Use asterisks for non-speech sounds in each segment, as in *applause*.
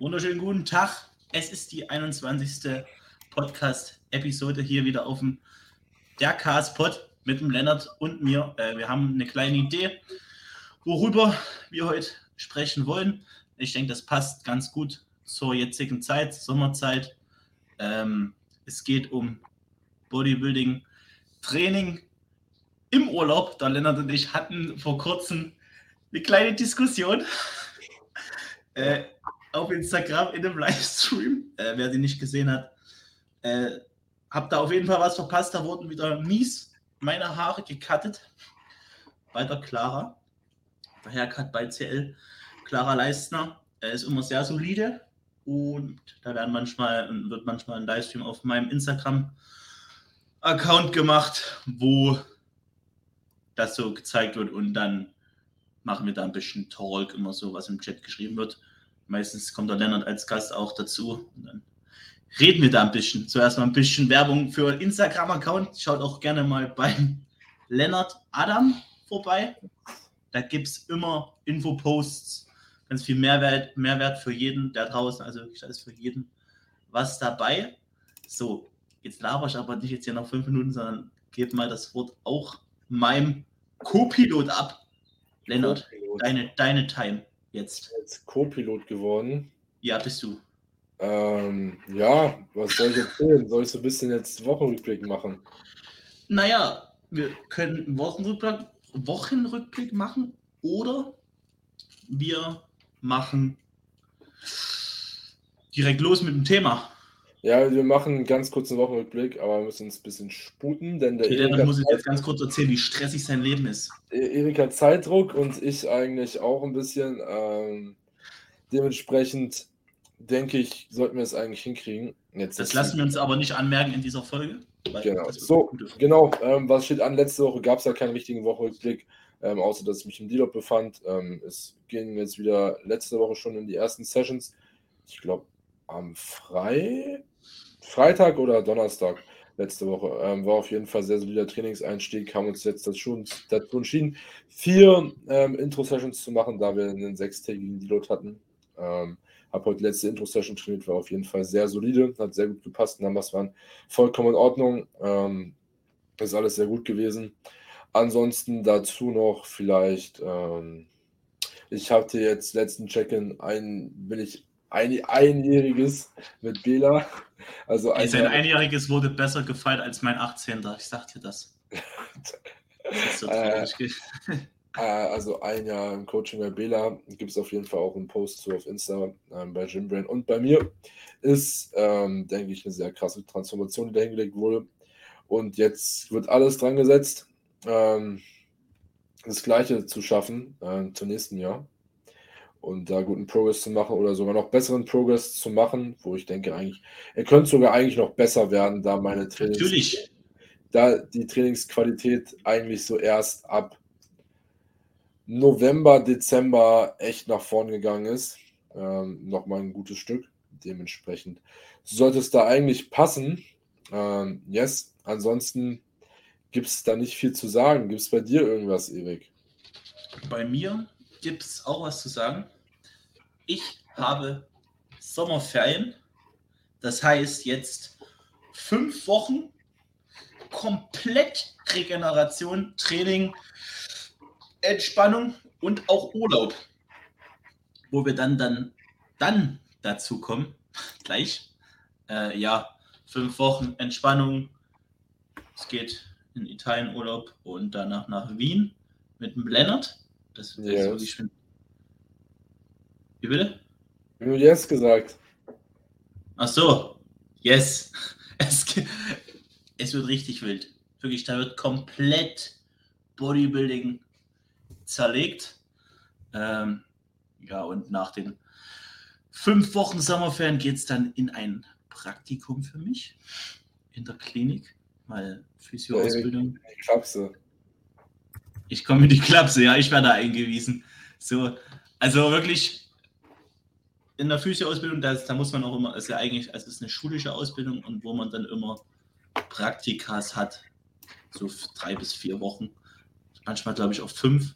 Wunderschönen guten Tag. Es ist die 21. Podcast-Episode hier wieder auf dem der Cast-Pod mit dem Lennart und mir. Äh, wir haben eine kleine Idee, worüber wir heute sprechen wollen. Ich denke, das passt ganz gut zur jetzigen Zeit, Sommerzeit. Ähm, es geht um Bodybuilding, Training im Urlaub. Da Lennart und ich hatten vor kurzem eine kleine Diskussion *laughs* äh, auf Instagram in einem Livestream. Äh, wer sie nicht gesehen hat, äh, habt da auf jeden Fall was verpasst. Da wurden wieder mies meine Haare gecuttet bei der Clara. Der Haircut bei CL. Clara Leistner Er ist immer sehr solide und da werden manchmal, wird manchmal ein Livestream auf meinem Instagram-Account gemacht, wo das so gezeigt wird und dann machen wir da ein bisschen Talk, immer so, was im Chat geschrieben wird. Meistens kommt der Lennart als Gast auch dazu und dann reden wir da ein bisschen. Zuerst mal ein bisschen Werbung für Instagram-Account. Schaut auch gerne mal beim Lennart Adam vorbei. Da gibt es immer Infoposts, ganz viel Mehrwert, Mehrwert für jeden da draußen. Also da ist für jeden was dabei. So, jetzt laber ich aber nicht jetzt hier noch fünf Minuten, sondern gebe mal das Wort auch meinem Co-Pilot ab. Lennart, deine, deine Time jetzt. Jetzt Co-Pilot geworden. Ja, bist du. Ähm, ja, was soll ich erzählen? Soll ich so ein bisschen jetzt Wochenrückblick machen? Naja, wir können Wochenrückblick, Wochenrückblick machen oder wir machen direkt los mit dem Thema. Ja, wir machen einen ganz kurzen Wochenrückblick, aber wir müssen uns ein bisschen sputen, denn der okay, Erik muss ich jetzt ganz kurz erzählen, wie stressig sein Leben ist. E- Erik hat Zeitdruck und ich eigentlich auch ein bisschen. Ähm, dementsprechend denke ich, sollten wir es eigentlich hinkriegen. Jetzt das lassen wir uns aber nicht anmerken in dieser Folge. Genau, so, genau. Ähm, was steht an? Letzte Woche gab es ja keinen richtigen Wochenrückblick, ähm, außer dass ich mich im Dealer befand. Ähm, es ging jetzt wieder letzte Woche schon in die ersten Sessions. Ich glaube, am Freitag. Freitag oder Donnerstag letzte Woche. Ähm, war auf jeden Fall sehr solider Trainingseinstieg. Haben uns jetzt schon, dazu entschieden, vier ähm, Intro-Sessions zu machen, da wir einen sechstägigen Deload hatten. Ähm, habe heute letzte Intro-Session trainiert, war auf jeden Fall sehr solide, hat sehr gut gepasst. Numbers waren vollkommen in Ordnung. Ähm, ist alles sehr gut gewesen. Ansonsten dazu noch vielleicht, ähm, ich hatte jetzt letzten Check-in, ein, bin ich ein, einjähriges mit Bela. Also ein Sein einjähriges wurde besser gefeiert als mein 18. Ich sag dir das. das so äh, *laughs* äh, also ein Jahr im Coaching bei Bela. Gibt es auf jeden Fall auch einen Post zu auf Insta ähm, bei Gymbrain und bei mir. Ist, ähm, denke ich, eine sehr krasse Transformation, die da hingelegt wurde. Und jetzt wird alles dran gesetzt, ähm, das Gleiche zu schaffen äh, zum nächsten Jahr und da guten Progress zu machen oder sogar noch besseren Progress zu machen, wo ich denke eigentlich, er könnte sogar eigentlich noch besser werden, da meine Trainings, Natürlich. da die Trainingsqualität eigentlich so erst ab November, Dezember echt nach vorn gegangen ist. Ähm, Nochmal ein gutes Stück. Dementsprechend sollte es da eigentlich passen. Ähm, yes, ansonsten gibt es da nicht viel zu sagen. Gibt es bei dir irgendwas, Erik? Bei mir gibt es auch was zu sagen. Ich habe Sommerferien. Das heißt jetzt fünf Wochen komplett Regeneration, Training, Entspannung und auch Urlaub. Wo wir dann, dann, dann dazu kommen, *laughs* gleich. Äh, ja, fünf Wochen Entspannung. Es geht in Italien Urlaub und danach nach Wien mit dem Lennart. Das yes. ist wirklich schön. Wie bitte? Ich habe Yes gesagt. Ach so. Yes. *laughs* Es, es wird richtig wild. Wirklich, da wird komplett Bodybuilding zerlegt. Ähm, ja, und nach den fünf Wochen Sommerferien geht es dann in ein Praktikum für mich in der Klinik, mal Physioausbildung. Ich Klapse. Ich komme in die Klapse, ja, ich werde eingewiesen. So, also wirklich in der Physioausbildung, da, da muss man auch immer, ist ja eigentlich, also es ist eine schulische Ausbildung und wo man dann immer Praktikas hat, so drei bis vier Wochen, manchmal glaube ich auch fünf.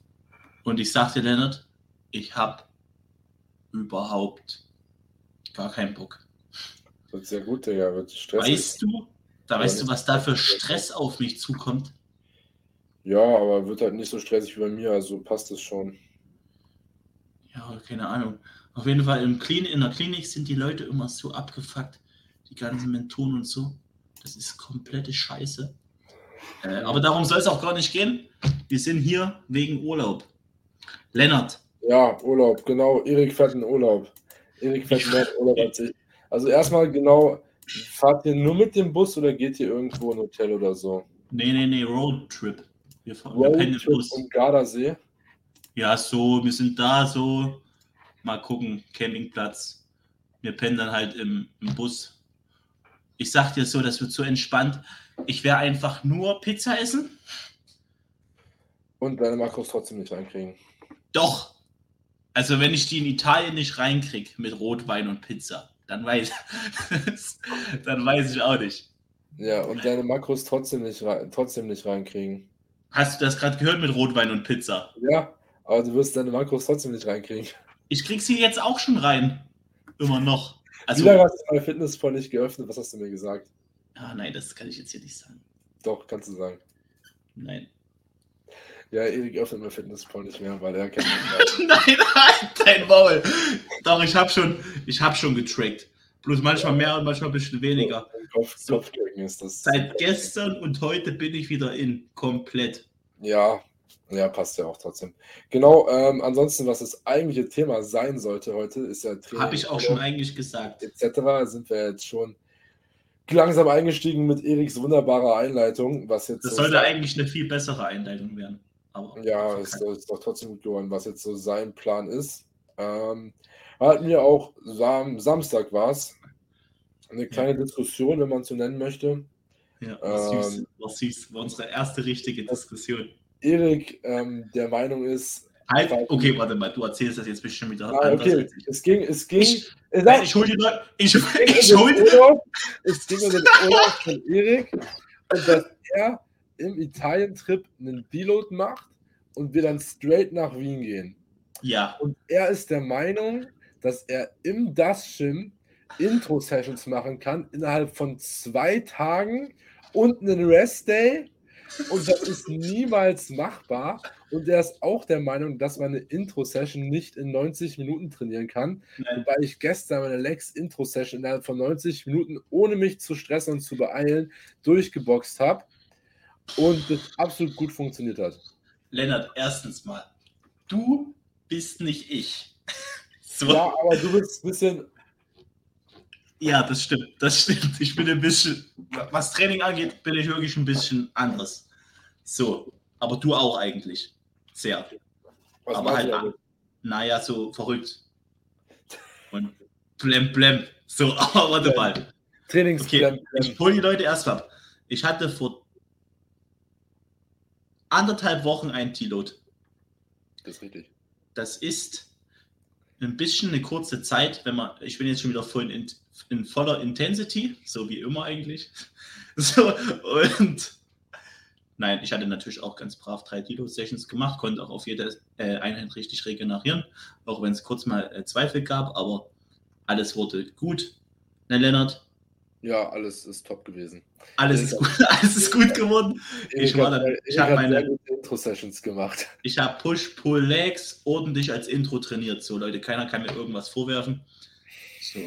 Und ich sagte Lennart, ich habe überhaupt gar keinen Bock. Wird sehr gut, Digga. Wird stressig. Weißt du, da weißt du, was da für Stress auf mich zukommt? Ja, aber wird halt nicht so stressig wie bei mir, also passt es schon. Ja, keine Ahnung. Auf jeden Fall im Klin in der Klinik sind die Leute immer so abgefuckt. Die ganzen Mentoren und so. Das ist komplette Scheiße. Äh, aber darum soll es auch gar nicht gehen. Wir sind hier wegen Urlaub. Lennart. Ja, Urlaub, genau. Erik fährt in Urlaub. Erik fährt mehr Urlaub als ich. Also erstmal genau, fahrt ihr nur mit dem Bus oder geht ihr irgendwo in ein Hotel oder so? Nee, nee, nee, Roadtrip. Wir fahren wir Bus. um Gardasee? Ja, so, wir sind da so, mal gucken, Campingplatz. Wir pennen dann halt im, im Bus. Ich sag dir so, das wird so entspannt. Ich werde einfach nur Pizza essen. Und deine Makros trotzdem nicht reinkriegen. Doch. Also wenn ich die in Italien nicht reinkriege mit Rotwein und Pizza, dann weiß, *laughs* dann weiß ich auch nicht. Ja, und deine Makros trotzdem nicht, trotzdem nicht reinkriegen. Hast du das gerade gehört mit Rotwein und Pizza? Ja, aber du wirst deine Makros trotzdem nicht reinkriegen. Ich krieg sie jetzt auch schon rein. Immer noch. Also, Wie lange hast du meine Fitnessvoll nicht geöffnet? Was hast du mir gesagt? Ah, nein, das kann ich jetzt hier nicht sagen. Doch, kannst du sagen. Nein. Ja, Erik öffnet mein Fitnessvoll nicht mehr, weil er kennt *laughs* mich. nein, nein, dein Maul. Doch, ich habe schon, hab schon getrackt. Bloß manchmal mehr und manchmal ein bisschen weniger. Kopf, so, ist das. Seit gestern und heute bin ich wieder in. Komplett. Ja, ja, passt ja auch trotzdem. Genau, ähm, ansonsten, was das eigentliche Thema sein sollte heute, ist ja Training. Habe ich auch schon eigentlich gesagt. Etc. sind wir jetzt schon langsam eingestiegen mit Eriks wunderbarer Einleitung. Was jetzt das so sollte eigentlich eine viel bessere Einleitung werden. Ja, es ist doch trotzdem gut geworden, was jetzt so sein Plan ist. Ähm, hatten wir auch Sam Samstag war es. Eine kleine ja. Diskussion, wenn man es so nennen möchte. Ja, war ähm, süß. War süß. War unsere erste richtige Diskussion. Erik ähm, der Meinung ist. Halt, okay, warte mal, du erzählst das jetzt bestimmt wieder. Ah, okay. Es ging, es ging. Ich, nein, ich hol die Leute. Ich, ich, hol die Es ging um den Urlaub von Erik und dass er im Italien-Trip einen Deload macht und wir dann straight nach Wien gehen. Ja. Und er ist der Meinung, dass er im Dashim Intro-Sessions machen kann innerhalb von zwei Tagen und einen Rest-Day und das ist niemals machbar. Und er ist auch der Meinung, dass man eine Intro-Session nicht in 90 Minuten trainieren kann. Nein. Wobei ich gestern meine Lex-Intro-Session innerhalb von 90 Minuten, ohne mich zu stressen und zu beeilen, durchgeboxt habe. Und das absolut gut funktioniert hat. Lennart, erstens mal, du bist nicht ich. So. Ja, aber du bist ein bisschen ja, das stimmt. Das stimmt. Ich bin ein bisschen, was Training angeht, bin ich wirklich ein bisschen anders. So, aber du auch eigentlich. Sehr. Was aber halt, naja, so verrückt. Und blem, blem. So, aber *laughs* warte mal. Trainings okay, Ich hole die Leute erst ab. Ich hatte vor anderthalb Wochen ein T-Load. Das ist richtig. Das ist ein bisschen eine kurze Zeit, wenn man, ich bin jetzt schon wieder voll in, in voller Intensity, so wie immer eigentlich. *laughs* So, und nein, ich hatte natürlich auch ganz brav drei Kilo-Sessions gemacht, konnte auch auf jede äh, Einheit richtig regenerieren, auch wenn es kurz mal äh, Zweifel gab, aber alles wurde gut. Ne, Lennart? Ja, alles ist top gewesen. Alles ist gut, *laughs* alles ist gut geworden. Ich, ich habe meine Intro-Sessions gemacht. Ich habe Push-Pull-Legs ordentlich als Intro trainiert. So, Leute, keiner kann mir irgendwas vorwerfen. So.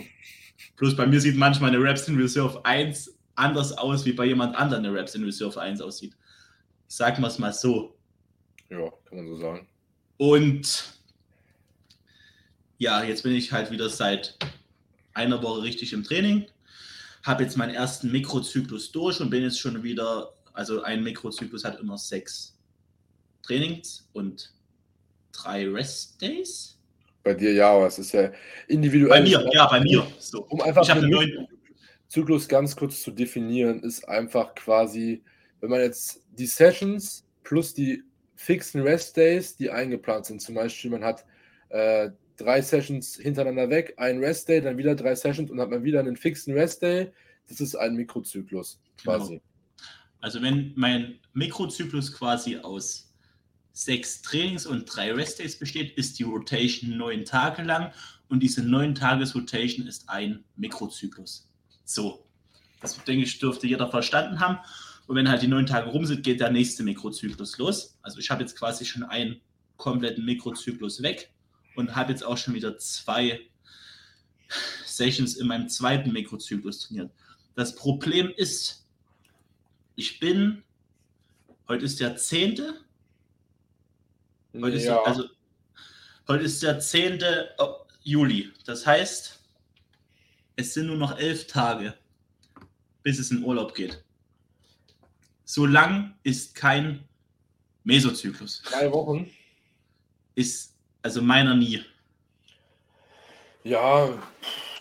Bloß bei mir sieht manchmal eine Raps in Reserve 1 anders aus, wie bei jemand anderem eine Raps in Reserve 1 aussieht. Sagen wir es mal so. Ja, kann man so sagen. Und ja, jetzt bin ich halt wieder seit einer Woche richtig im Training habe jetzt meinen ersten Mikrozyklus durch und bin jetzt schon wieder, also ein Mikrozyklus hat immer sechs Trainings und drei Rest Days. Bei dir ja, aber es ist ja individuell. Bei mir, ja, bei mir. So. Um einfach ich den neuen Zyklus ganz kurz zu definieren, ist einfach quasi, wenn man jetzt die Sessions plus die fixen Rest Days, die eingeplant sind, zum Beispiel man hat äh, drei Sessions hintereinander weg, ein Rest Day, dann wieder drei Sessions und hat man wieder einen fixen Rest Day. Das ist ein Mikrozyklus quasi. Genau. Also wenn mein Mikrozyklus quasi aus sechs Trainings und drei Rest Days besteht, ist die Rotation neun Tage lang und diese neun Tages Rotation ist ein Mikrozyklus. So, das denke ich, dürfte jeder verstanden haben. Und wenn halt die neun Tage rum sind, geht der nächste Mikrozyklus los. Also ich habe jetzt quasi schon einen kompletten Mikrozyklus weg und habe jetzt auch schon wieder zwei Sessions in meinem zweiten Mikrozyklus trainiert. Das Problem ist, ich bin, heute ist der 10. Heute, ja. ist, also, heute ist der 10. Juli. Das heißt, es sind nur noch elf Tage, bis es in Urlaub geht. So lang ist kein Mesozyklus. Drei Wochen? Ist also meiner nie. Ja.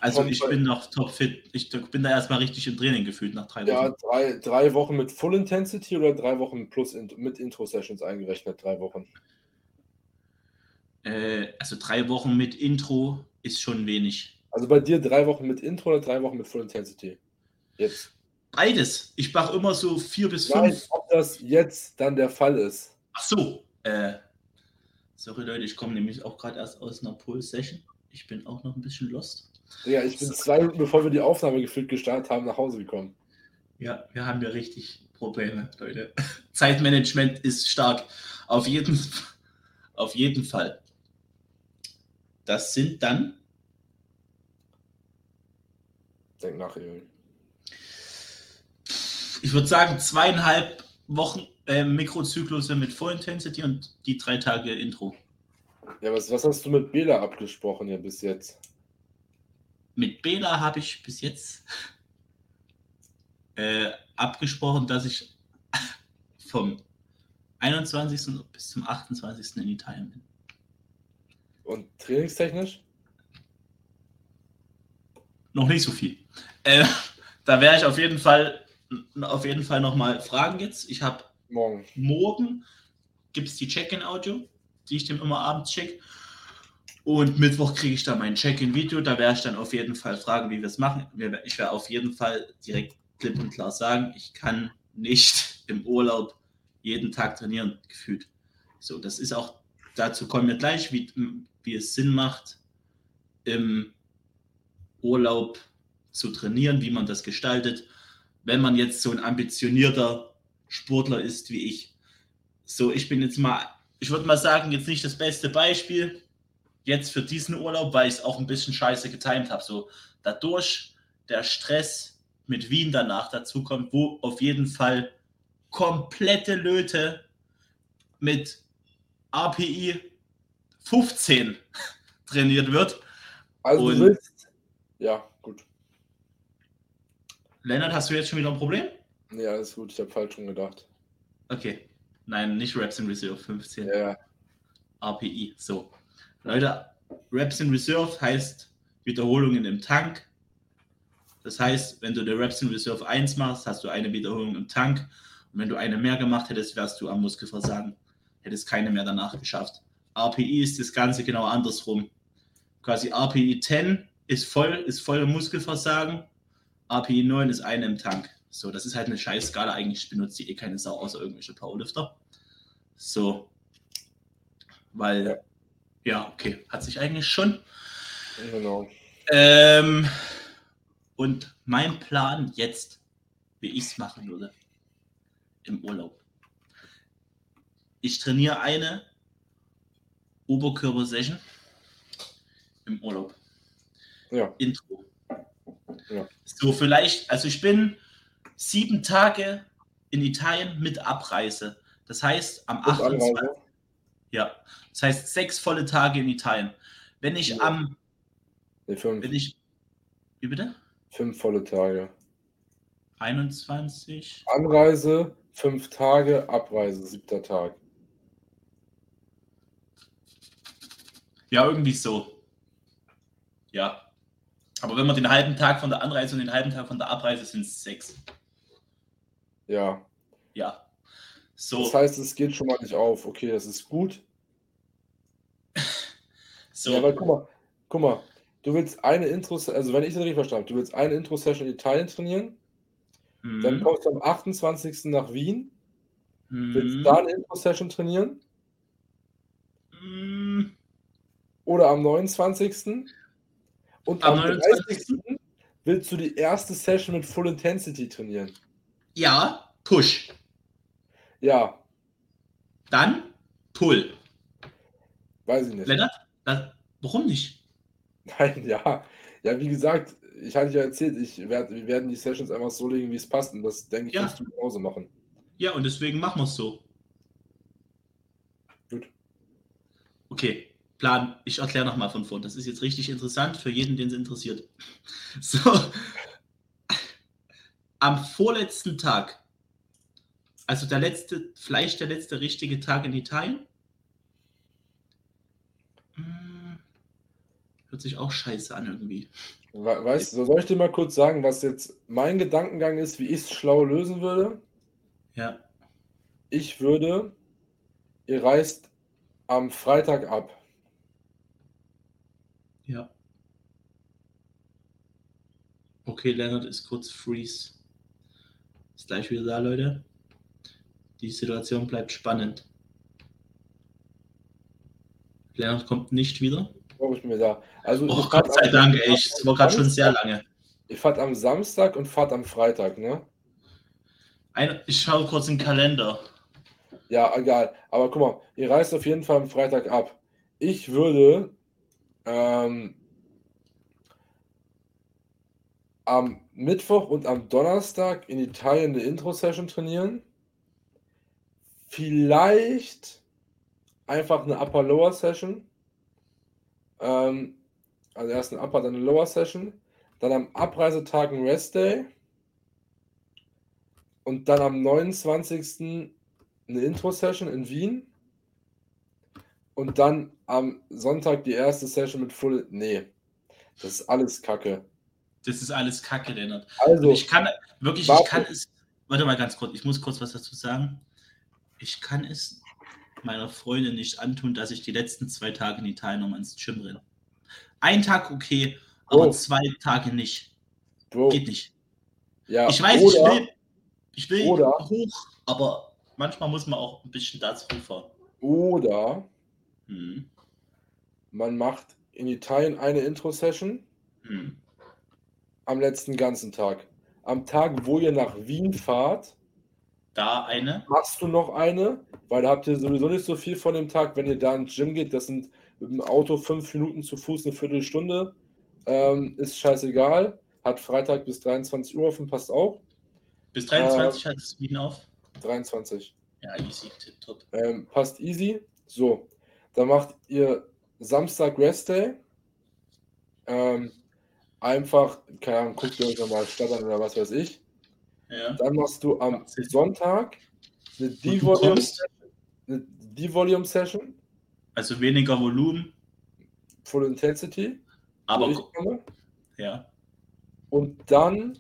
Also ich bin noch topfit. Ich bin da erstmal richtig im Training gefühlt nach drei Wochen. Ja, drei, drei Wochen mit Full Intensity oder drei Wochen plus in, mit Intro-Sessions eingerechnet, drei Wochen? Äh, also drei Wochen mit Intro ist schon wenig. Also bei dir drei Wochen mit Intro oder drei Wochen mit Full Intensity? Jetzt. Beides. Ich mache immer so vier bis Nein, fünf. Ob das jetzt dann der Fall ist. Ach so. Äh, sorry Leute, ich komme nämlich auch gerade erst aus einer Pull-Session. Ich bin auch noch ein bisschen lost. Ja, ich bin so. zwei Minuten bevor wir die Aufnahme gefühlt gestartet haben, nach Hause gekommen. Ja, wir haben ja richtig Probleme, Leute. *laughs* Zeitmanagement ist stark. Auf jeden, auf jeden Fall. Das sind dann. Denk nach, Jürgen. Ich würde sagen, zweieinhalb Wochen äh, Mikrozyklus mit Full Intensity und die drei Tage Intro. Ja, was, was hast du mit Bela abgesprochen ja bis jetzt? Mit Bela habe ich bis jetzt äh, abgesprochen, dass ich *laughs* vom 21. bis zum 28. in Italien bin. Und trainingstechnisch? Noch nicht so viel. Äh, *laughs* da werde ich auf jeden Fall auf jeden Fall nochmal fragen jetzt. Ich habe morgen. Morgen gibt es die Check-in-Audio, die ich dem immer abends check. Und Mittwoch kriege ich dann mein Check-in-Video. Da werde ich dann auf jeden Fall fragen, wie wir es machen. Ich werde auf jeden Fall direkt klipp und klar sagen, ich kann nicht *laughs* im Urlaub jeden Tag trainieren, gefühlt. So, das ist auch, dazu kommen wir gleich, wie, wie es Sinn macht, im Urlaub zu trainieren, wie man das gestaltet wenn man jetzt so ein ambitionierter Sportler ist wie ich. So, ich bin jetzt mal, ich würde mal sagen, jetzt nicht das beste Beispiel jetzt für diesen Urlaub, weil ich es auch ein bisschen scheiße getimt habe. So, dadurch der Stress mit Wien danach dazu kommt, wo auf jeden Fall komplette Löte mit API 15 *laughs* trainiert wird. Also Und, willst, ja, gut. Lennart, hast du jetzt schon wieder ein Problem? Ja, alles gut, ich habe falsch schon gedacht. Okay. Nein, nicht Reps in Reserve 15. Ja. RPI. So. Leute, Reps in Reserve heißt Wiederholungen im Tank. Das heißt, wenn du der Reps in Reserve 1 machst, hast du eine Wiederholung im Tank. Und wenn du eine mehr gemacht hättest, wärst du am Muskelversagen. Hättest keine mehr danach geschafft. RPI ist das Ganze genau andersrum. Quasi RPI 10 ist voll, ist voll Muskelversagen API 9 ist eine im Tank. So, das ist halt eine scheiß Skala. Eigentlich benutzt die eh keine Sau außer irgendwelche Powerlifter. So. Weil, ja, ja okay, hat sich eigentlich schon. Genau. Ähm, und mein Plan jetzt, wie ich es machen würde, im Urlaub. Ich trainiere eine Oberkörper-Session im Urlaub. Ja. Intro. Ja. So vielleicht, also ich bin sieben Tage in Italien mit Abreise. Das heißt, am 28. Ja, das heißt sechs volle Tage in Italien. Wenn ich ja. am. Nee, fünf. Wenn ich. Wie bitte? Fünf volle Tage. 21. Anreise, fünf Tage, Abreise, siebter Tag. Ja, irgendwie so. Ja. Aber wenn man den halben Tag von der Anreise und den halben Tag von der Abreise sind es sechs. Ja. Ja. So. Das heißt, es geht schon mal nicht auf. Okay, das ist gut. *laughs* so. Ja, weil guck mal, guck mal, du willst eine Intro, also wenn ich das richtig verstanden habe, du willst eine Intro-Session in Italien trainieren, mhm. dann kommst du am 28. nach Wien, mhm. willst da eine Intro-Session trainieren? Mhm. Oder am 29. Und Am am 30. willst du die erste Session mit Full Intensity trainieren. Ja, Push. Ja, Dann Pull. weiß ich nicht. Lennart, das, warum nicht? Nein, ja. Ja, wie gesagt, ich hatte ja erzählt, ich werd, wir werden die Sessions einfach so legen, wie es passt. Und das denke ich, Ja. wirst du genauso machen. Ja, und deswegen machen wir es so. Gut. Okay, Plan. Ich erkläre nochmal von vorn. Das ist jetzt richtig interessant für jeden, den es interessiert. *laughs* So. Am vorletzten Tag, also der letzte, vielleicht der letzte richtige Tag in Italien. Hm, Hört sich auch scheiße an irgendwie. We weißt du, soll ich dir mal kurz sagen, was jetzt mein Gedankengang ist, wie ich es schlau lösen würde? Ja. Ich würde, ihr reist am Freitag ab. Ja. Okay, Leonard ist kurz freeze. Ist gleich wieder da, Leute. Die Situation bleibt spannend. Leonard kommt nicht wieder. Glaube ich mir da. Also, Oh Gott sei Dank, ey. Es war gerade schon sehr lange. Ihr fahrt am Samstag und fahrt am Freitag, ne? Ein, ich schaue kurz den Kalender. Ja, egal. Aber guck mal, ihr reist auf jeden Fall am Freitag ab. Ich würde ähm, am Mittwoch und am Donnerstag in Italien eine Intro-Session trainieren. Vielleicht einfach eine Upper-Lower-Session. Ähm, also erst eine Upper, dann eine Lower-Session. Dann am Abreisetag ein Rest-Day. Und dann am 29. eine Intro-Session in Wien. Und dann am Sonntag die erste Session mit Full. Nee, das ist alles Kacke. Das ist alles Kacke, Leonard. Also, Und ich kann wirklich, ich Warte. kann es. Warte mal ganz kurz, ich muss kurz was dazu sagen. Ich kann es meiner Freundin nicht antun, dass ich die letzten zwei Tage in Italien nochmal ins Gym renne. Ein Tag okay, aber Oh. zwei Tage nicht. Bro, Geht nicht. ja, Ich weiß, oder, ich will, ich will oder- hoch, aber manchmal muss man auch ein bisschen dazu fahren. Oder Hm. man macht in Italien eine Intro-Session Hm. Am letzten ganzen Tag. Am Tag, wo ihr nach Wien fahrt, Da eine. machst du noch eine, weil da habt ihr sowieso nicht so viel von dem Tag, wenn ihr da ins Gym geht. Das sind mit dem Auto fünf Minuten zu Fuß, eine Viertelstunde. Ähm, ist scheißegal. Hat Freitag bis 23 Uhr offen, passt auch. Bis 23 hat es Wien auf. 23. Ja, easy, tipptopp. Ähm, passt easy. So, dann macht ihr Samstag Rest Day. Ähm, einfach, keine Ahnung, guckt ihr euch nochmal Stadt an oder was weiß ich. Ja. Dann machst du am. Sonntag eine Und du D-Volume kommst, eine D-Volume Session, also weniger Volumen, Full Intensity. aber ja. Und dann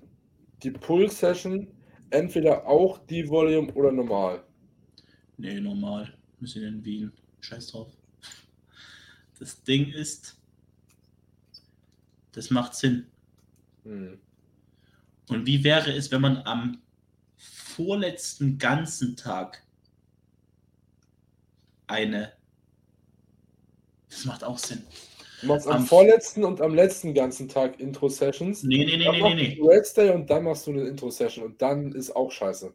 die Pull Session, entweder auch D-Volume oder normal. Nee, normal. Wir sind in Wien. Scheiß drauf. Das Ding ist, das macht Sinn. Hm. Und wie wäre es, wenn man am vorletzten ganzen Tag eine. Das macht auch Sinn. Du machst am, Am- vorletzten und am letzten ganzen Tag Intro-Sessions. Nee, nee, nee, Dann nee, nee, nee. Day und dann machst du eine Intro-Session und dann ist auch scheiße.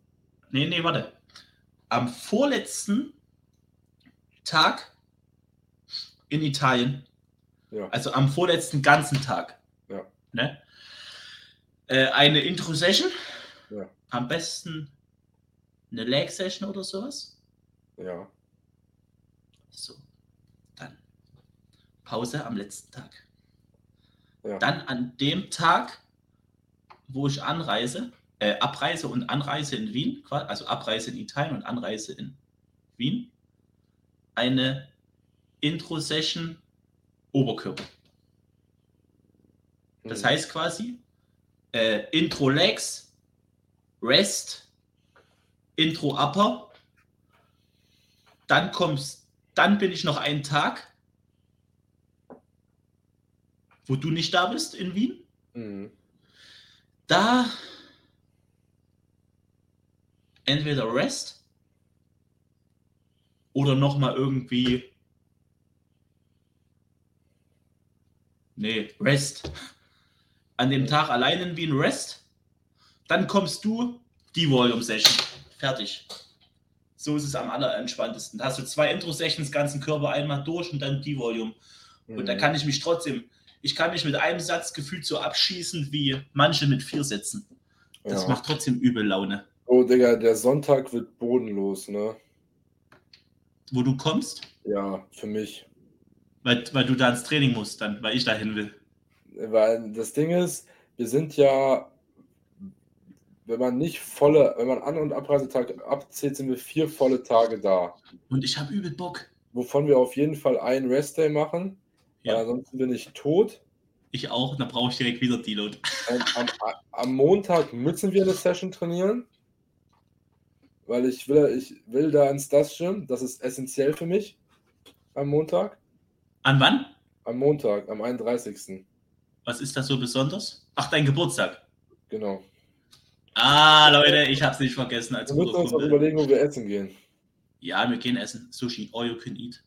Nee, nee, warte. Am vorletzten Tag in Italien, Ja. also am vorletzten ganzen Tag, Ja. ne? Äh, eine Intro-Session, Ja. am besten eine Leg-Session oder sowas. Ja. So, dann Pause am letzten Tag. Ja. Dann an dem Tag, wo ich anreise, äh, Abreise und Anreise in Wien, also Abreise in Italien und Anreise in Wien, eine Intro-Session Oberkörper. Das Hm. heißt quasi äh, Intro Legs, Rest, Intro Upper, dann kommst, dann bin ich noch einen Tag, wo du nicht da bist in Wien. Hm. Da entweder Rest oder nochmal irgendwie Nee, Rest. An dem Tag allein in Wien Rest. Dann kommst du, die Volume Session. Fertig. So ist es am allerentspanntesten. Da hast du zwei Intro-Sessions, ganzen Körper einmal durch und dann die Volume. Und da Mhm. kann ich mich trotzdem, ich kann mich mit einem Satz gefühlt so abschießen wie manche mit vier Sätzen. Das Ja. macht trotzdem übel Laune. Oh, Digga, der Sonntag wird bodenlos, ne? Wo du kommst, Ja, für mich. Weil, weil du da ins Training musst, dann, weil ich dahin will. Weil das Ding ist, wir sind ja, wenn man nicht volle, wenn man An- und Abreisetag abzählt, sind wir vier volle Tage da. Und ich habe übel Bock. Wovon wir auf jeden Fall einen Restday machen, weil Ja, ansonsten bin ich tot. ich auch. Dann brauche ich direkt wieder Deload. Ähm, am, am Montag müssen wir eine Session trainieren, weil ich will, ich will da ins das Gym. Das ist essentiell für mich am Montag. An wann? Am Montag, am 31. Was ist das so besonders? Ach, dein Geburtstag. Genau. Ah, Leute, ich habe es nicht vergessen als Wir müssen uns auch überlegen, wo wir essen gehen. Ja, wir gehen essen. Sushi, all you can eat.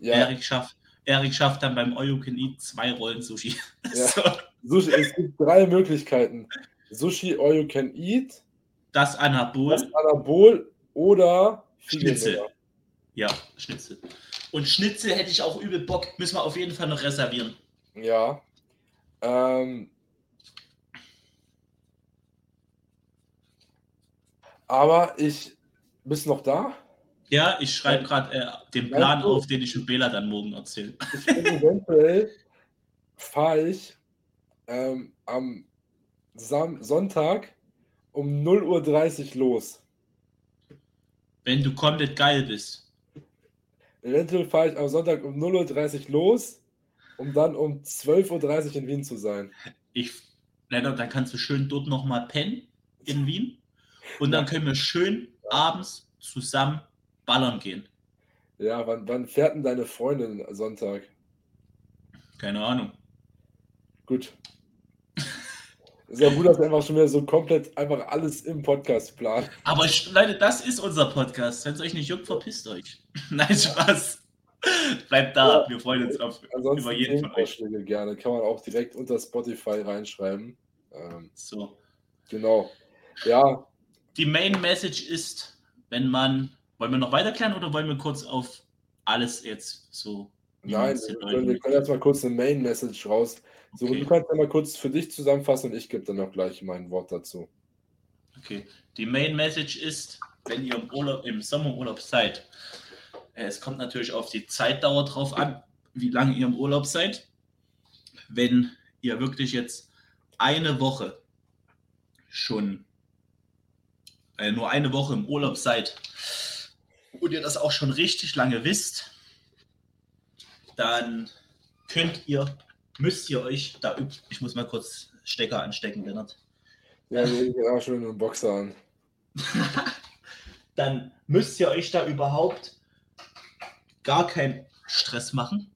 Ja, Erik schafft, Erik schafft dann beim all you can eat zwei Rollen Sushi. *laughs* Ja. So, Sushi, es gibt drei Möglichkeiten. Sushi all you can eat, das Anabol. das Anabol oder Schnitzel. Ja, Schnitzel. Und Schnitzel hätte ich auch übel Bock. Müssen wir auf jeden Fall noch reservieren. Ja. Ähm, aber ich. Bist noch da? Ja, ich schreibe gerade äh, den Ja, Plan cool. auf, den ich mit Bela dann morgen erzähle. Ich bin eventuell fahre ich ähm, am Sam Sonntag um 0.30 Uhr los. Wenn du komplett geil bist. Eventuell fahre ich am Sonntag um 0.30 Uhr los, um dann um 12.30 Uhr in Wien zu sein. Ich, Lennart, dann kannst du schön dort nochmal pennen in Wien. Und dann können wir schön abends zusammen ballern gehen. Ja, wann, wann fährt denn deine Freundin Sonntag? Keine Ahnung. Gut. Ist ja gut, dass wir einfach schon wieder so komplett einfach alles im Podcast planen. Aber Leute, das ist unser Podcast. Wenn es euch nicht juckt, verpisst euch. *laughs* Nein, Spaß. Bleibt da. Ja. Wir freuen uns auf, über jeden von euch. Gerne. Kann man auch direkt unter Spotify reinschreiben. Ähm, So. genau. Ja, Die Main Message ist, wenn man. Wollen wir noch weiter klären oder wollen wir kurz auf alles jetzt so. Nein, wir wir können jetzt mal kurz eine Main Message raus. So, Okay. du kannst ja mal kurz für dich zusammenfassen und ich gebe dann auch gleich mein Wort dazu. Okay. Die Main Message ist, wenn ihr im, Urlaub, im Sommerurlaub seid, äh, es kommt natürlich auf die Zeitdauer drauf an, wie lange ihr im Urlaub seid. Wenn ihr wirklich jetzt eine Woche schon äh, nur eine Woche im Urlaub seid und ihr das auch schon richtig lange wisst, dann könnt ihr, müsst ihr euch da, ich muss mal kurz Stecker anstecken, Lennart. Ja, wir ich auch schon einen Boxer an. *laughs* dann müsst ihr euch da überhaupt gar keinen Stress machen,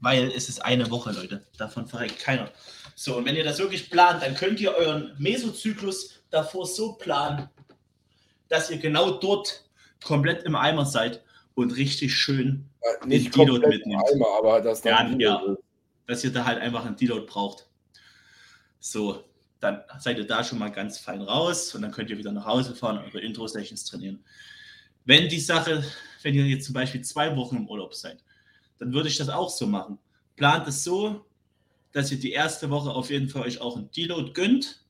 weil es ist eine Woche, Leute. Davon verreckt keiner. So, und wenn ihr das wirklich plant, dann könnt ihr euren Mesozyklus davor so planen, dass ihr genau dort komplett im Eimer seid und richtig schön, Äh, Nicht Den Deload mitnimmt. im Eimer, aber das Ja, dann ja. dass ihr da halt einfach einen Deload braucht. So, dann seid ihr da schon mal ganz fein raus und dann könnt ihr wieder nach Hause fahren und eure Intro-Sessions trainieren. Wenn die Sache, wenn ihr jetzt zum Beispiel zwei Wochen im Urlaub seid, dann würde ich das auch so machen. Plant es so, dass ihr die erste Woche auf jeden Fall euch auch einen Deload gönnt.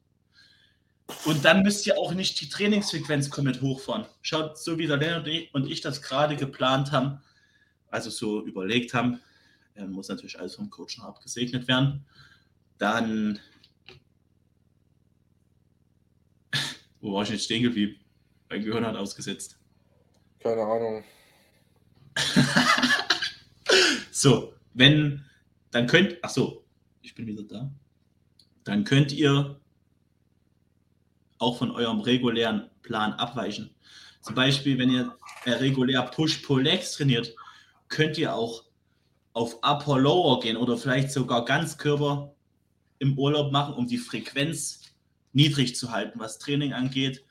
Und dann müsst ihr auch nicht die Trainingsfrequenz komplett hochfahren. Schaut, so wie der Lennart und ich- das gerade geplant haben, also so überlegt haben, äh, muss natürlich alles vom Coach noch abgesegnet werden. Dann, wo war ich jetzt stehen geblieben? Mein Gehirn hat ausgesetzt. Keine Ahnung. *laughs* So, wenn, dann könnt, ach so, ich bin wieder da. Dann könnt ihr auch von eurem regulären Plan abweichen. Zum Beispiel, wenn ihr äh, regulär Push-Pull-Legs trainiert, könnt ihr auch auf Upper Lower gehen oder vielleicht sogar Ganzkörper im Urlaub machen, um die Frequenz niedrig zu halten, was Training angeht.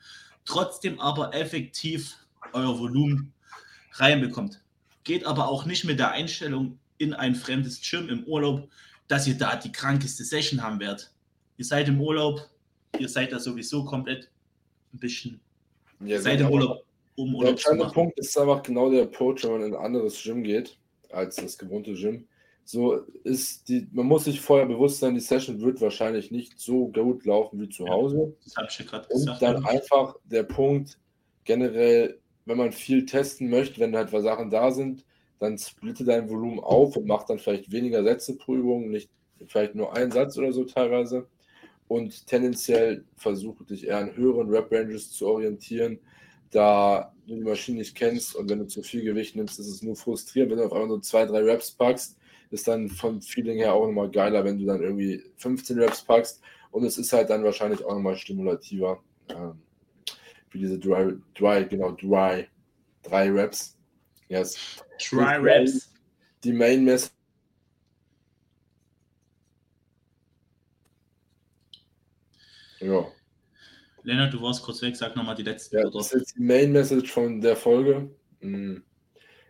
Trotzdem aber effektiv euer Volumen reinbekommt. Geht aber auch nicht mit der Einstellung in ein fremdes Gym im Urlaub, dass ihr da die krankeste Session haben werdet. Ihr seid im Urlaub, ihr seid da sowieso komplett ein bisschen. Ja, seid im Urlaub, um Der Urlaub machen. Punkt ist einfach genau der Approach, wenn man in ein anderes Gym geht, als das gewohnte Gym. So ist die, man muss sich vorher bewusst sein, die Session wird wahrscheinlich nicht so gut laufen wie zu Ja. Hause. Das habe ich ja gerade Und gesagt. dann einfach der Punkt, generell, wenn man viel testen möchte, wenn halt Sachen da sind, dann splitte dein Volumen auf und mach dann vielleicht weniger Sätze pro Übung, nicht vielleicht nur einen Satz oder so teilweise. Und tendenziell versuche dich eher an höheren Rep-Ranges zu orientieren, da du die Maschine nicht kennst und wenn du zu viel Gewicht nimmst, ist es nur frustrierend, wenn du auf einmal nur zwei, drei Reps packst, ist dann vom Feeling her auch nochmal geiler, wenn du dann irgendwie 15 Reps packst und es ist halt dann wahrscheinlich auch nochmal stimulativer. Ähm, wie diese Dry, Dry, genau, Dry, drei Reps. Yes. Try Raps. Die Main Message. Ja. Lennart, du warst kurz weg, sag nochmal die letzten Ja, das ist jetzt die Main Message von der Folge. Mm.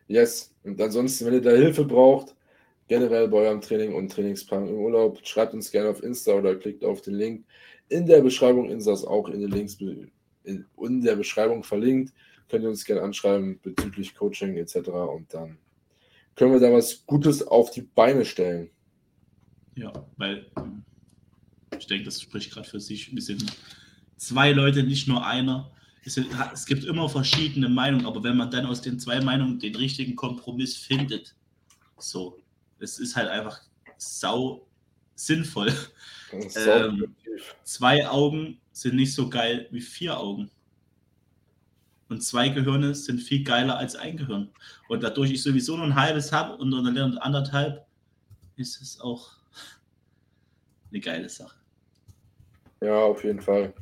Yes. Und ansonsten, wenn ihr da Hilfe braucht, generell bei eurem Training und Trainingsplan im Urlaub, schreibt uns gerne auf Insta oder klickt auf den Link in der Beschreibung. Insta ist auch in den Links in, in der Beschreibung verlinkt. Könnt ihr uns gerne anschreiben bezüglich Coaching etc. Und dann können wir da was Gutes auf die Beine stellen. Ja, weil ich denke, das spricht gerade für sich. Wir sind zwei Leute, nicht nur einer. Es, es gibt immer verschiedene Meinungen, aber wenn man dann aus den zwei Meinungen den richtigen Kompromiss findet, so, es ist halt einfach sau sinnvoll. Ähm. Zwei Augen sind nicht so geil wie vier Augen. Und zwei Gehirne sind viel geiler als ein Gehirn. Und dadurch ich sowieso nur ein halbes habe und dann anderthalb, ist es auch eine geile Sache. Ja, auf jeden Fall.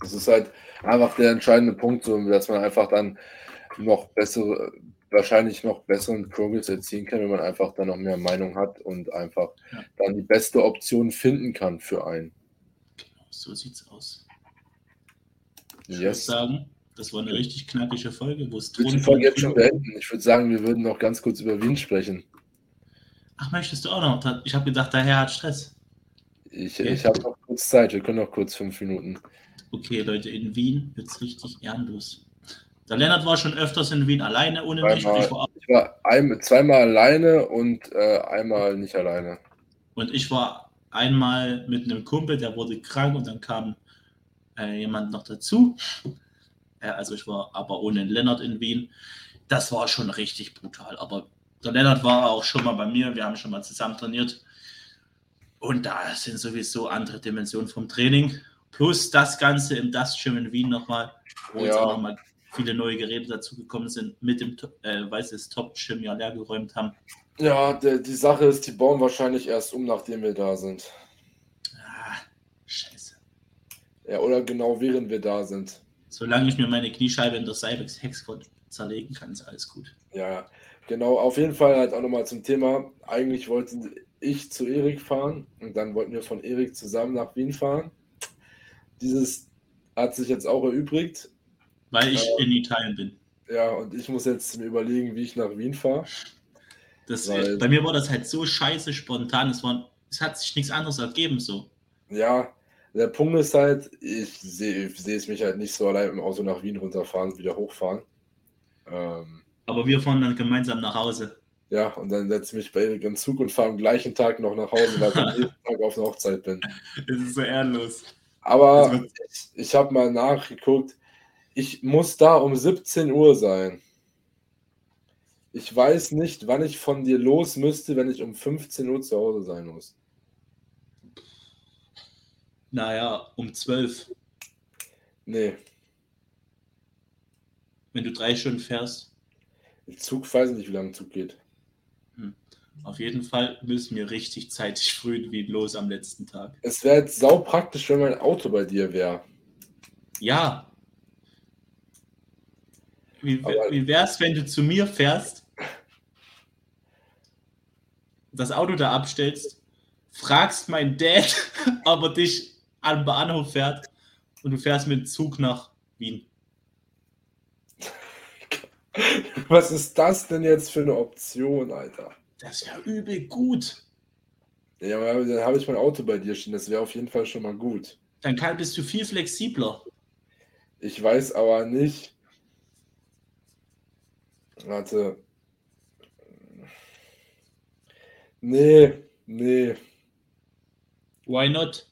Das ist halt einfach der entscheidende Punkt, so, dass man einfach dann noch bessere, wahrscheinlich noch besseren Progress erzielen kann, wenn man einfach dann noch mehr Meinung hat und einfach Ja. dann die beste Option finden kann für einen. Genau, so sieht's aus. Ich würde Yes. sagen, das war eine richtig knackige Folge, wo es würde die Folge jetzt schon beenden. Ich würde sagen, wir würden noch ganz kurz über Wien sprechen. Ach, möchtest du auch noch? Ich habe gedacht, der Herr hat Stress. Ich, Okay. ich habe noch kurz Zeit. Wir können noch kurz fünf Minuten. Okay, Leute, in Wien wird's richtig ehrenlos. Der Lennart war schon öfters in Wien alleine ohne mich. Zweimal. ich war, Ich war ein, zweimal alleine und äh, einmal nicht alleine. und ich war einmal mit einem Kumpel, der wurde krank und dann kam äh, jemand noch dazu. Ja, also ich war aber ohne Lennart in Wien. Das war schon richtig brutal. Aber der Lennart war auch schon mal bei mir. Wir haben schon mal zusammen trainiert. Und da sind sowieso andere Dimensionen vom Training. Plus das Ganze im Dust Gym in Wien nochmal, wo jetzt Ja. auch nochmal viele neue Geräte dazugekommen sind, mit dem, äh, weil sie das Top Gym ja leer geräumt haben. Ja, der, die Sache ist, die bauen wahrscheinlich erst um, nachdem wir da sind. Ah, scheiße. Ja, oder genau während wir da sind. Solange ich mir meine Kniescheibe in der Cybex Hexquad zerlegen kann, ist alles gut. Ja, genau. Auf jeden Fall halt auch nochmal zum Thema. Eigentlich wollte ich zu Erik fahren und dann wollten wir von Erik zusammen nach Wien fahren. Dieses hat sich jetzt auch erübrigt. Weil ich Ja. in Italien bin. Ja, und ich muss jetzt mir überlegen, wie ich nach Wien fahre. Das, Weil- bei mir war das halt so scheiße spontan. Es, war, es hat sich nichts anderes ergeben so. Ja, der Punkt ist halt, ich sehe sehe es mich halt nicht so allein im Auto nach Wien runterfahren, wieder hochfahren. Ähm, Aber wir fahren dann gemeinsam nach Hause. Ja, und dann setze ich mich bei Erik im Zug und fahre am gleichen Tag noch nach Hause, weil ich am nächsten Tag auf einer Hochzeit bin. Das ist so ehrenlos. Aber ich, ich habe mal nachgeguckt, ich muss da um 17 Uhr sein. Ich weiß nicht, wann ich von dir los müsste, wenn ich um 15 Uhr zu Hause sein muss. Naja, um 12, Nee, wenn du drei Stunden fährst. Zug weiß ich nicht, wie lange der Zug geht. Auf jeden Fall müssen wir richtig zeitig *laughs* früh in Wien los am letzten Tag. Es wäre jetzt sau praktisch, wenn mein Auto bei dir wäre. Ja. Wie, Aber- wie wär's, wenn du zu mir fährst, das Auto da abstellst, fragst mein Dad, *laughs* ob er dich am Bahnhof fährt und du fährst mit dem Zug nach Wien. *laughs* Was ist das denn jetzt für eine Option, Alter? Das wäre übel gut. Ja, aber dann habe ich mein Auto bei dir stehen. Das wäre auf jeden Fall schon mal gut. Dann kann, bist du viel flexibler. Ich weiß aber nicht. Warte. Nee, nee. Why not?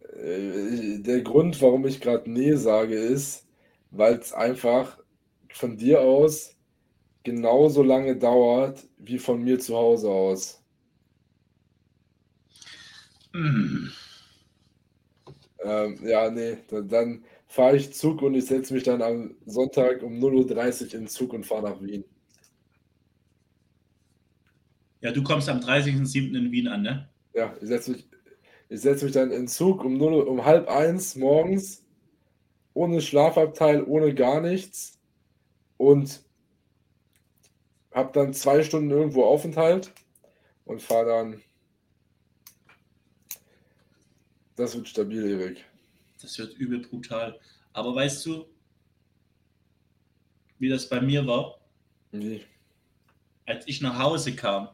Äh, Der Grund, warum ich gerade nee sage, ist, weil es einfach von dir aus genauso lange dauert wie von mir zu Hause aus. Hm. Ähm, ja, nee, dann, dann fahre ich Zug und ich setze mich dann am Sonntag um 0.30 Uhr in Zug und fahre nach Wien. Ja, du kommst am 30.07. in Wien an, ne? Ja, ich setze mich, ich setz mich dann in Zug um, 0, um halb eins morgens, ohne Schlafabteil, ohne gar nichts und habe dann zwei Stunden irgendwo Aufenthalt und fahre dann. Das wird stabil, Erik. Das wird übel brutal. Aber weißt du, wie das bei mir war, Wie? als ich nach Hause kam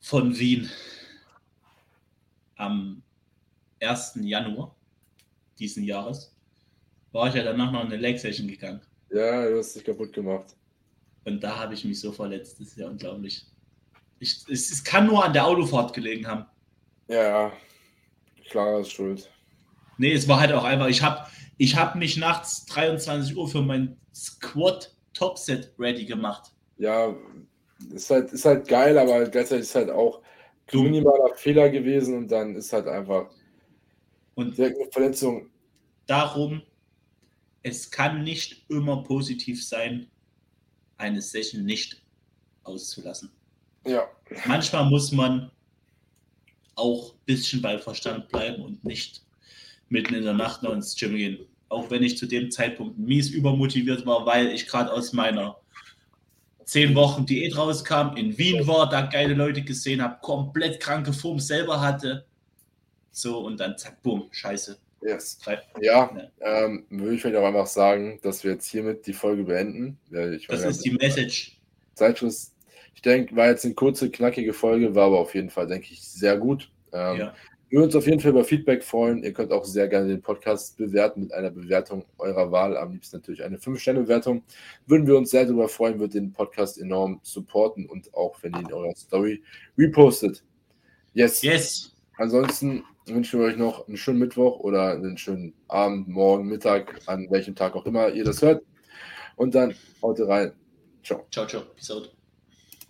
von Wien am 1. Januar diesen Jahres, war ich ja danach noch in eine Leg Session gegangen. Ja, du hast dich kaputt gemacht. Und da habe ich mich so verletzt. Das ist ja unglaublich. Ich, es, es kann nur an der Autofahrt gelegen haben. Ja. Clara ist schuld. Nee, es war halt auch einfach, ich habe ich hab mich nachts 23 Uhr für mein Squat Topset ready gemacht. Ja, ist halt, ist halt geil, aber gleichzeitig ist halt auch ein minimaler Fehler gewesen und dann ist halt einfach Und direkt eine Verletzung. darum, es kann nicht immer positiv sein, eine Session nicht auszulassen. Ja, Manchmal muss man auch ein bisschen bei Verstand bleiben und nicht mitten in der Nacht noch ins Gym gehen. Auch wenn ich zu dem Zeitpunkt mies übermotiviert war, weil ich gerade aus meiner zehn Wochen Diät rauskam, in Wien war, da geile Leute gesehen habe, komplett kranke Form selber hatte. So, und dann zack, bumm, scheiße. Yes. Ja, Ja. ähm, würde ich vielleicht auch einfach sagen, dass wir jetzt hiermit die Folge beenden. Ich Das ist die Message. Zeitschluss. Ich denke, war jetzt eine kurze, knackige Folge, war aber auf jeden Fall, denke ich, sehr gut. Ähm, Ja. Wir würden uns auf jeden Fall über Feedback freuen. Ihr könnt auch sehr gerne den Podcast bewerten mit einer Bewertung eurer Wahl. Am liebsten natürlich eine 5-Sterne-Bewertung. Würden wir uns sehr darüber freuen, wird den Podcast enorm supporten und auch, wenn ihr in eurer Story repostet. Yes. Yes. Ansonsten wünschen wir euch noch einen schönen Mittwoch oder einen schönen Abend, Morgen, Mittag, an welchem Tag auch immer ihr das hört. Und dann haut rein. Ciao. Ciao, ciao. Peace out.